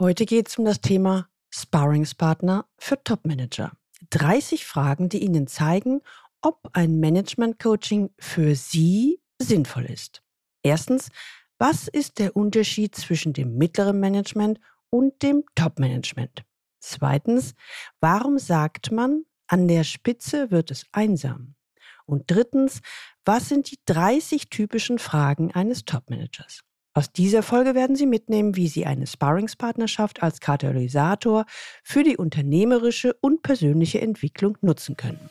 Heute geht es um das Thema Sparringspartner für Topmanager. 30 Fragen, die Ihnen zeigen, ob ein Management-Coaching für Sie sinnvoll ist. Erstens, was ist der Unterschied zwischen dem mittleren Management und dem Top-Management? Zweitens, warum sagt man, an der Spitze wird es einsam? Und drittens, was sind die 30 typischen Fragen eines Top-Managers? Aus dieser Folge werden Sie mitnehmen, wie Sie eine Sparringspartnerschaft als Katalysator für die unternehmerische und persönliche Entwicklung nutzen können.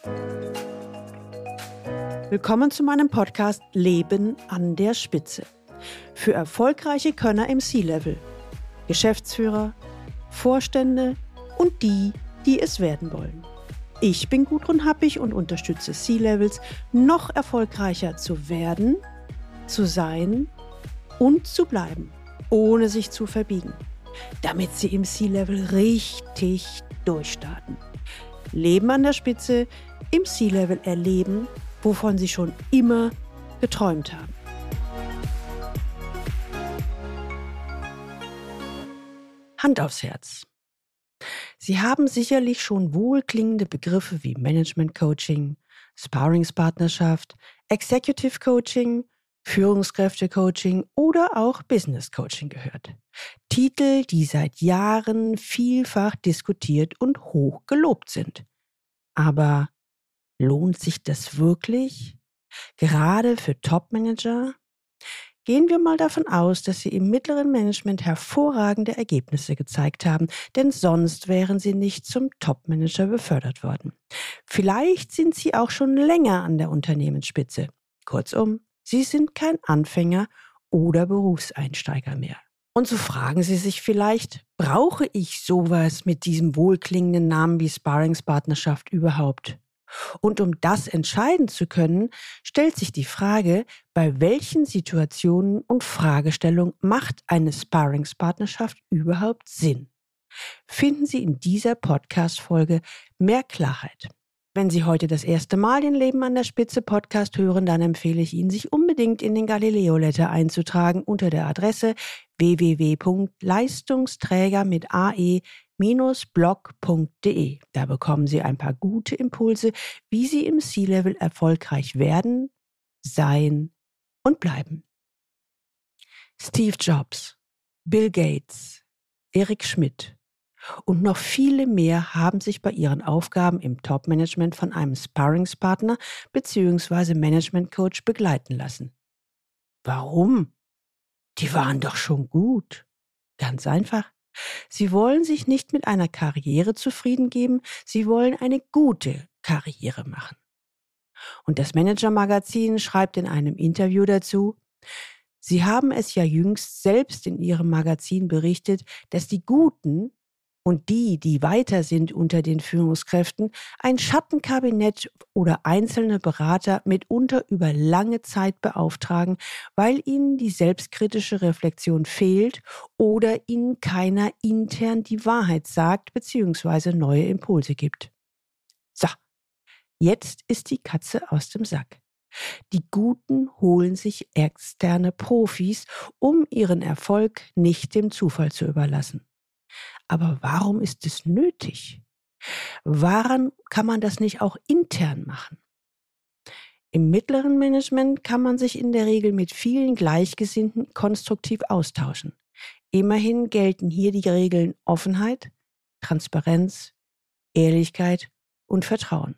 Willkommen zu meinem Podcast Leben an der Spitze. Für erfolgreiche Könner im C-Level, Geschäftsführer, Vorstände und die, die es werden wollen. Ich bin Gudrun Happig und unterstütze C-Levels, noch erfolgreicher zu werden, zu sein und zu bleiben, ohne sich zu verbiegen, damit sie im C-Level richtig durchstarten. Leben an der Spitze, im C-Level erleben, wovon sie schon immer geträumt haben. Hand aufs Herz. Sie haben sicherlich schon wohlklingende Begriffe wie Management Coaching, Sparringspartnerschaft, Executive Coaching, Führungskräfte-Coaching oder auch Business Coaching gehört. Titel, die seit Jahren vielfach diskutiert und hoch gelobt sind. Aber lohnt sich das wirklich? Gerade für Top-Manager? Gehen wir mal davon aus, dass Sie im mittleren Management hervorragende Ergebnisse gezeigt haben, denn sonst wären Sie nicht zum Top-Manager befördert worden. Vielleicht sind Sie auch schon länger an der Unternehmensspitze. Kurzum, Sie sind kein Anfänger oder Berufseinsteiger mehr. Und so fragen Sie sich vielleicht, brauche ich sowas mit diesem wohlklingenden Namen wie Sparringspartnerschaft überhaupt? Und um das entscheiden zu können, stellt sich die Frage, bei welchen Situationen und Fragestellungen macht eine Sparringspartnerschaft überhaupt Sinn? Finden Sie in dieser Podcast-Folge mehr Klarheit. Wenn Sie heute das erste Mal den Leben an der Spitze Podcast hören, dann empfehle ich Ihnen, sich unbedingt in den Galileo Letter einzutragen unter der Adresse www.leistungsträger mit ae blog.de. Da bekommen Sie ein paar gute Impulse, wie Sie im C-Level erfolgreich werden, sein und bleiben. Steve Jobs, Bill Gates, Eric Schmidt und noch viele mehr haben sich bei ihren Aufgaben im Top-Management von einem Sparringspartner bzw. Management Coach begleiten lassen. Warum? Die waren doch schon gut. Ganz einfach. Sie wollen sich nicht mit einer Karriere zufrieden geben, sie wollen eine gute Karriere machen. Und das Manager-Magazin schreibt in einem Interview dazu, Sie haben es ja jüngst selbst in Ihrem Magazin berichtet, dass die Guten und die, die weiter sind unter den Führungskräften, ein Schattenkabinett oder einzelne Berater mitunter über lange Zeit beauftragen, weil ihnen die selbstkritische Reflexion fehlt oder ihnen keiner intern die Wahrheit sagt bzw. neue Impulse gibt. So, jetzt ist die Katze aus dem Sack. Die Guten holen sich externe Profis, um ihren Erfolg nicht dem Zufall zu überlassen. Aber warum ist es nötig? Warum kann man das nicht auch intern machen? Im mittleren Management kann man sich in der Regel mit vielen Gleichgesinnten konstruktiv austauschen. Immerhin gelten hier die Regeln Offenheit, Transparenz, Ehrlichkeit und Vertrauen.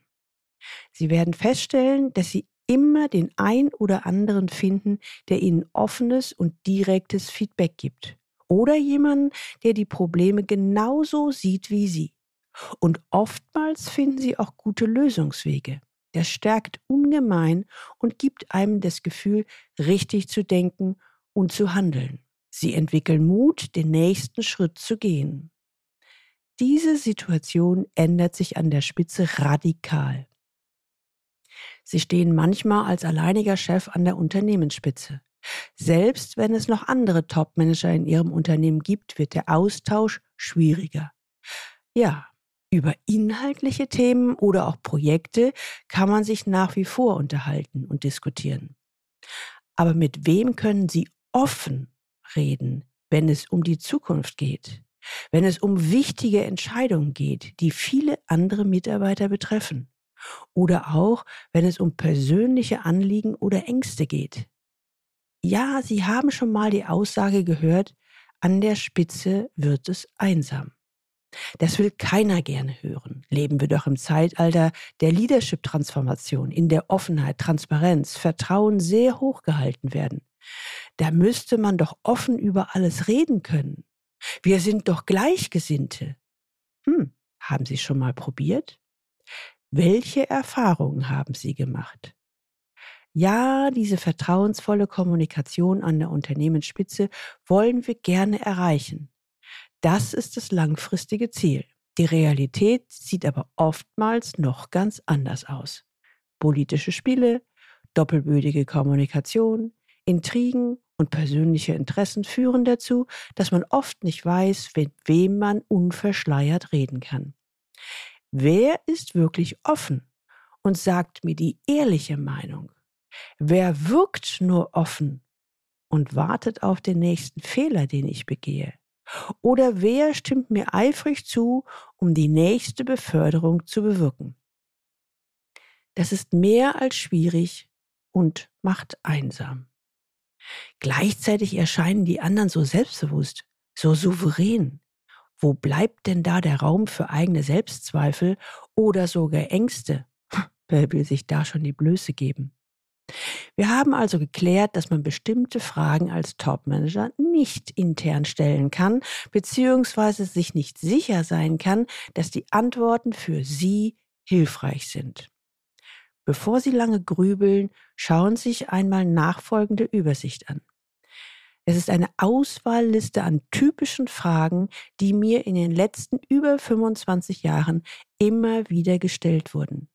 Sie werden feststellen, dass Sie immer den ein oder anderen finden, der Ihnen offenes und direktes Feedback gibt oder jemanden, der die Probleme genauso sieht wie Sie. Und oftmals finden Sie auch gute Lösungswege. Das stärkt ungemein und gibt einem das Gefühl, richtig zu denken und zu handeln. Sie entwickeln Mut, den nächsten Schritt zu gehen. Diese Situation ändert sich an der Spitze radikal. Sie stehen manchmal als alleiniger Chef an der Unternehmensspitze. Selbst wenn es noch andere Top-Manager in Ihrem Unternehmen gibt, wird der Austausch schwieriger. Ja, über inhaltliche Themen oder auch Projekte kann man sich nach wie vor unterhalten und diskutieren. Aber mit wem können Sie offen reden, wenn es um die Zukunft geht? wenn es um wichtige Entscheidungen geht, die viele andere Mitarbeiter betreffen. Oder auch, wenn es um persönliche Anliegen oder Ängste geht. Ja, Sie haben schon mal die Aussage gehört, an der Spitze wird es einsam. Das will keiner gerne hören. Leben wir doch im Zeitalter der Leadership-Transformation, in der Offenheit, Transparenz, Vertrauen sehr hoch gehalten werden. Da müsste man doch offen über alles reden können. Wir sind doch Gleichgesinnte. Hm, haben Sie schon mal probiert? Welche Erfahrungen haben Sie gemacht? Ja, diese vertrauensvolle Kommunikation an der Unternehmensspitze wollen wir gerne erreichen. Das ist das langfristige Ziel. Die Realität sieht aber oftmals noch ganz anders aus. Politische Spiele, doppelbödige Kommunikation, Intrigen und persönliche Interessen führen dazu, dass man oft nicht weiß, mit wem man unverschleiert reden kann. Wer ist wirklich offen und sagt mir die ehrliche Meinung? Wer wirkt nur offen und wartet auf den nächsten Fehler, den ich begehe? Oder wer stimmt mir eifrig zu, um die nächste Beförderung zu bewirken? Das ist mehr als schwierig und macht einsam. Gleichzeitig erscheinen die anderen so selbstbewusst, so souverän. Wo bleibt denn da der Raum für eigene Selbstzweifel oder sogar Ängste? Wer will sich da schon die Blöße geben? Wir haben also geklärt, dass man bestimmte Fragen als Topmanager nicht intern stellen kann, beziehungsweise sich nicht sicher sein kann, dass die Antworten für Sie hilfreich sind. Bevor Sie lange grübeln, schauen Sie sich einmal nachfolgende Übersicht an. Es ist eine Auswahlliste an typischen Fragen, die mir in den letzten über 25 Jahren immer wieder gestellt wurden.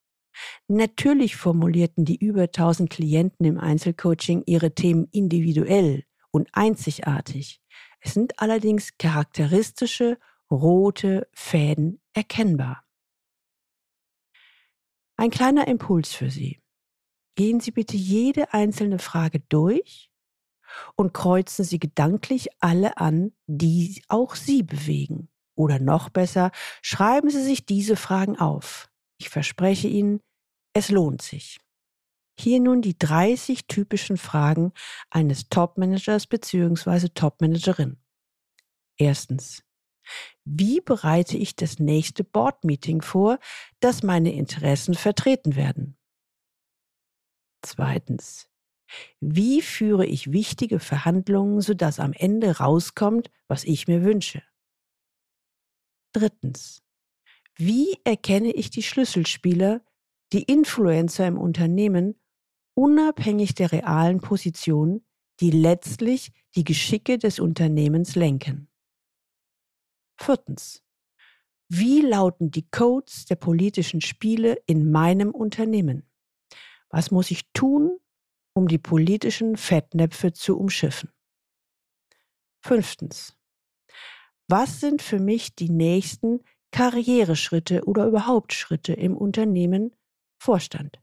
Natürlich formulierten die über 1000 Klienten im Einzelcoaching ihre Themen individuell und einzigartig. Es sind allerdings charakteristische rote Fäden erkennbar. Ein kleiner Impuls für Sie. Gehen Sie bitte jede einzelne Frage durch und kreuzen Sie gedanklich alle an, die auch Sie bewegen. Oder noch besser, schreiben Sie sich diese Fragen auf. Ich verspreche Ihnen, es lohnt sich. Hier nun die 30 typischen Fragen eines Topmanagers bzw. Topmanagerin. Erstens. Wie bereite ich das nächste Board-Meeting vor, dass meine Interessen vertreten werden? Zweitens. Wie führe ich wichtige Verhandlungen, sodass am Ende rauskommt, was ich mir wünsche? Drittens. Wie erkenne ich die Schlüsselspieler, die Influencer im Unternehmen, unabhängig der realen Position, die letztlich die Geschicke des Unternehmens lenken? Viertens. Wie lauten die Codes der politischen Spiele in meinem Unternehmen? Was muss ich tun, um die politischen Fettnäpfe zu umschiffen? Fünftens. Was sind für mich die nächsten Karriereschritte oder überhaupt Schritte im Unternehmen Vorstand?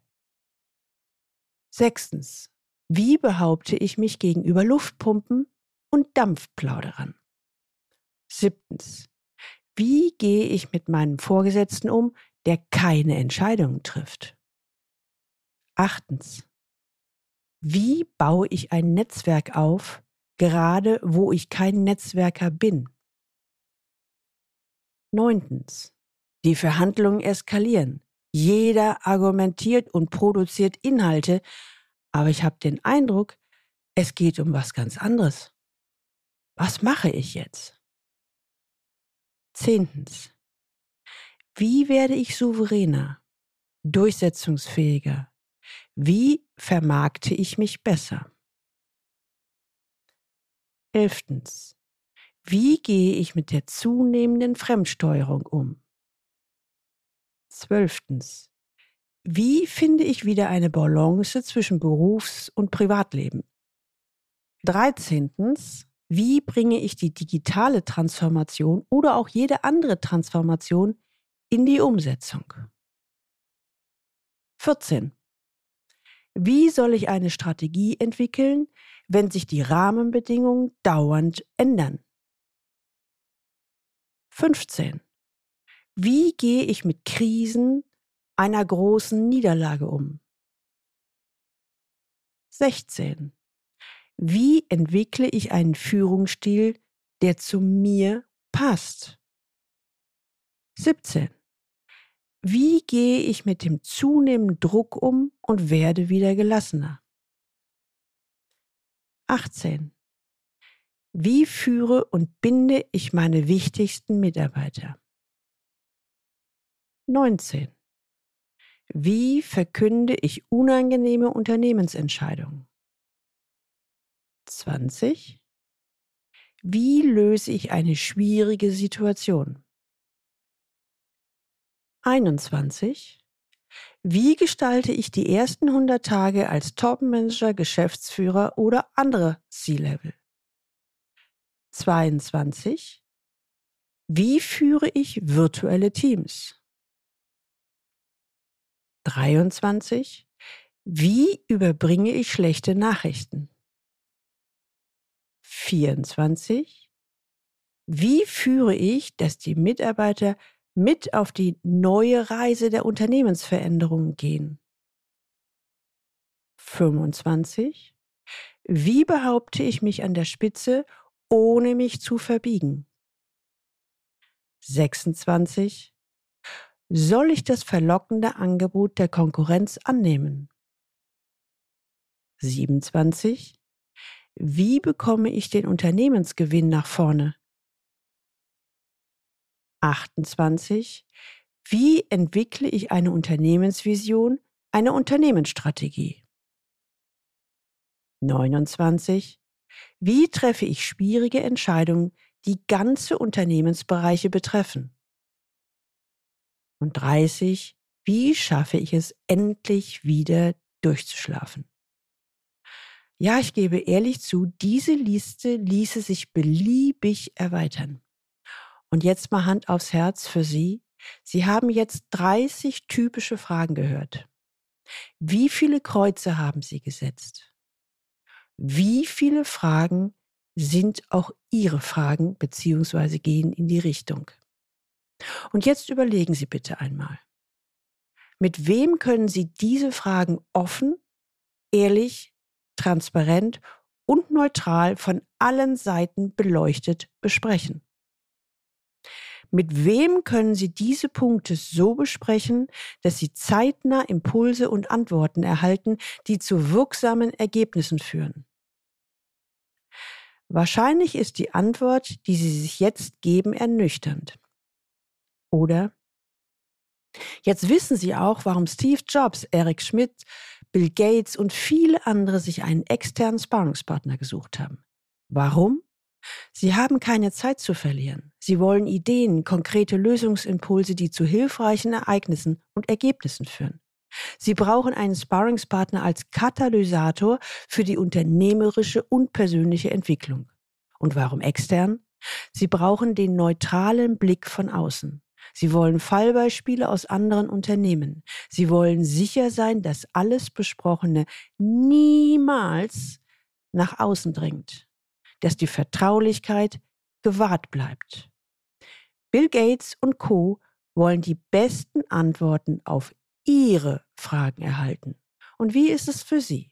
Sechstens. Wie behaupte ich mich gegenüber Luftpumpen und Dampfplauderern? Siebtens. Wie gehe ich mit meinem Vorgesetzten um, der keine Entscheidungen trifft? Achtens. Wie baue ich ein Netzwerk auf, gerade wo ich kein Netzwerker bin? Neuntens. Die Verhandlungen eskalieren. Jeder argumentiert und produziert Inhalte, aber ich habe den Eindruck, es geht um was ganz anderes. Was mache ich jetzt? Zehntens. Wie werde ich souveräner, durchsetzungsfähiger? Wie vermarkte ich mich besser? Elftens. Wie gehe ich mit der zunehmenden Fremdsteuerung um? Zwölftens. Wie finde ich wieder eine Balance zwischen Berufs- und Privatleben? Dreizehntens. Wie bringe ich die digitale Transformation oder auch jede andere Transformation in die Umsetzung? 14. Wie soll ich eine Strategie entwickeln, wenn sich die Rahmenbedingungen dauernd ändern? 15. Wie gehe ich mit Krisen einer großen Niederlage um? 16. Wie entwickle ich einen Führungsstil, der zu mir passt? 17. Wie gehe ich mit dem zunehmenden Druck um und werde wieder gelassener? 18. Wie führe und binde ich meine wichtigsten Mitarbeiter? 19. Wie verkünde ich unangenehme Unternehmensentscheidungen? 20. Wie löse ich eine schwierige Situation? 21. Wie gestalte ich die ersten 100 Tage als Top-Manager, Geschäftsführer oder andere C-Level? 22. Wie führe ich virtuelle Teams? 23. Wie überbringe ich schlechte Nachrichten? 24. Wie führe ich, dass die Mitarbeiter mit auf die neue Reise der Unternehmensveränderungen gehen? 25. Wie behaupte ich mich an der Spitze, ohne mich zu verbiegen? 26. Soll ich das verlockende Angebot der Konkurrenz annehmen? 27. Wie bekomme ich den Unternehmensgewinn nach vorne? 28. Wie entwickle ich eine Unternehmensvision, eine Unternehmensstrategie? 29. Wie treffe ich schwierige Entscheidungen, die ganze Unternehmensbereiche betreffen? Und 30, wie schaffe ich es endlich wieder durchzuschlafen? Ja, ich gebe ehrlich zu, diese Liste ließe sich beliebig erweitern. Und jetzt mal Hand aufs Herz für Sie. Sie haben jetzt 30 typische Fragen gehört. Wie viele Kreuze haben Sie gesetzt? Wie viele Fragen sind auch Ihre Fragen beziehungsweise gehen in die Richtung? Und jetzt überlegen Sie bitte einmal. Mit wem können Sie diese Fragen offen, ehrlich, transparent und neutral von allen Seiten beleuchtet besprechen? Mit wem können Sie diese Punkte so besprechen, dass Sie zeitnah Impulse und Antworten erhalten, die zu wirksamen Ergebnissen führen? Wahrscheinlich ist die Antwort, die Sie sich jetzt geben, ernüchternd. Oder? Jetzt wissen Sie auch, warum Steve Jobs, Eric Schmidt, Bill Gates und viele andere sich einen externen Sparringspartner gesucht haben. Warum? Sie haben keine Zeit zu verlieren. Sie wollen Ideen, konkrete Lösungsimpulse, die zu hilfreichen Ereignissen und Ergebnissen führen. Sie brauchen einen Sparringspartner als Katalysator für die unternehmerische und persönliche Entwicklung. Und warum extern? Sie brauchen den neutralen Blick von außen. Sie wollen Fallbeispiele aus anderen Unternehmen. Sie wollen sicher sein, dass alles Besprochene niemals nach außen dringt, dass die Vertraulichkeit gewahrt bleibt. Bill Gates und Co wollen die besten Antworten auf ihre Fragen erhalten. Und wie ist es für Sie?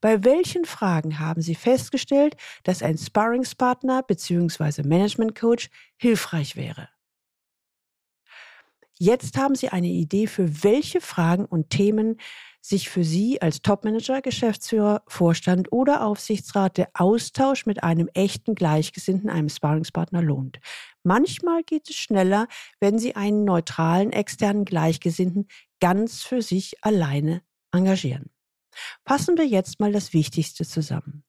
Bei welchen Fragen haben Sie festgestellt, dass ein Sparringspartner bzw. Management Coach hilfreich wäre? Jetzt haben Sie eine Idee, für welche Fragen und Themen sich für Sie als Topmanager, Geschäftsführer, Vorstand oder Aufsichtsrat der Austausch mit einem echten Gleichgesinnten, einem Sparringspartner lohnt. Manchmal geht es schneller, wenn Sie einen neutralen externen Gleichgesinnten ganz für sich alleine engagieren. Fassen wir jetzt mal das Wichtigste zusammen.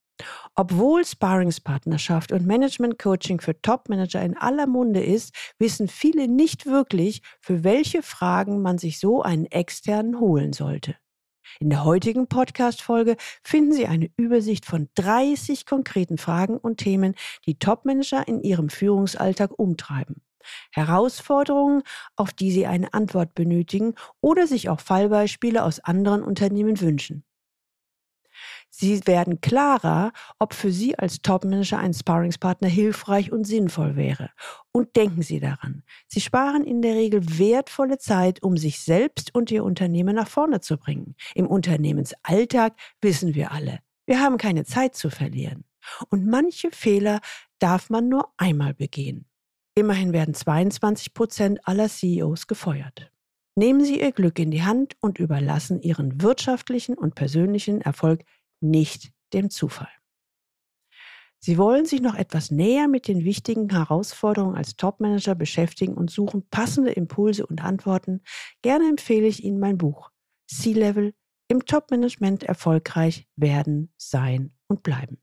Obwohl Sparringspartnerschaft und Management-Coaching für Top-Manager in aller Munde ist, wissen viele nicht wirklich, für welche Fragen man sich so einen externen holen sollte. In der heutigen Podcast-Folge finden Sie eine Übersicht von 30 konkreten Fragen und Themen, die Top-Manager in ihrem Führungsalltag umtreiben. Herausforderungen, auf die Sie eine Antwort benötigen oder sich auch Fallbeispiele aus anderen Unternehmen wünschen. Sie werden klarer, ob für Sie als Topmanager ein Sparringspartner hilfreich und sinnvoll wäre. Und denken Sie daran, Sie sparen in der Regel wertvolle Zeit, um sich selbst und Ihr Unternehmen nach vorne zu bringen. Im Unternehmensalltag wissen wir alle, wir haben keine Zeit zu verlieren. Und manche Fehler darf man nur einmal begehen. Immerhin werden 22 Prozent aller CEOs gefeuert. Nehmen Sie Ihr Glück in die Hand und überlassen Ihren wirtschaftlichen und persönlichen Erfolg nicht dem Zufall. Sie wollen sich noch etwas näher mit den wichtigen Herausforderungen als Topmanager beschäftigen und suchen passende Impulse und Antworten. Gerne empfehle ich Ihnen mein Buch C-Level im Topmanagement erfolgreich werden, sein und bleiben.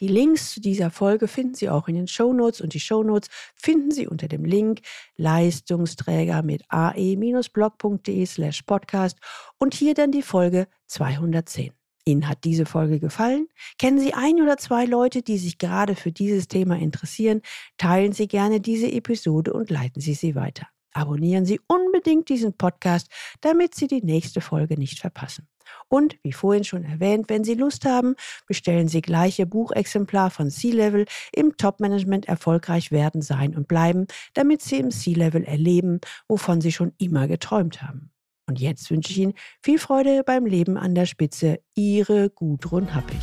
Die Links zu dieser Folge finden Sie auch in den Shownotes und die Shownotes finden Sie unter dem Link Leistungsträger mit ae-blog.de slash podcast und hier dann die Folge 210. Ihnen hat diese Folge gefallen? Kennen Sie ein oder zwei Leute, die sich gerade für dieses Thema interessieren? Teilen Sie gerne diese Episode und leiten Sie sie weiter. Abonnieren Sie unbedingt diesen Podcast, damit Sie die nächste Folge nicht verpassen. Und wie vorhin schon erwähnt, wenn Sie Lust haben, bestellen Sie gleich Ihr Buchexemplar von C-Level im Top-Management erfolgreich werden, sein und bleiben, damit Sie im C-Level erleben, wovon Sie schon immer geträumt haben. Und jetzt wünsche ich Ihnen viel Freude beim Leben an der Spitze. Ihre Gudrun Happig.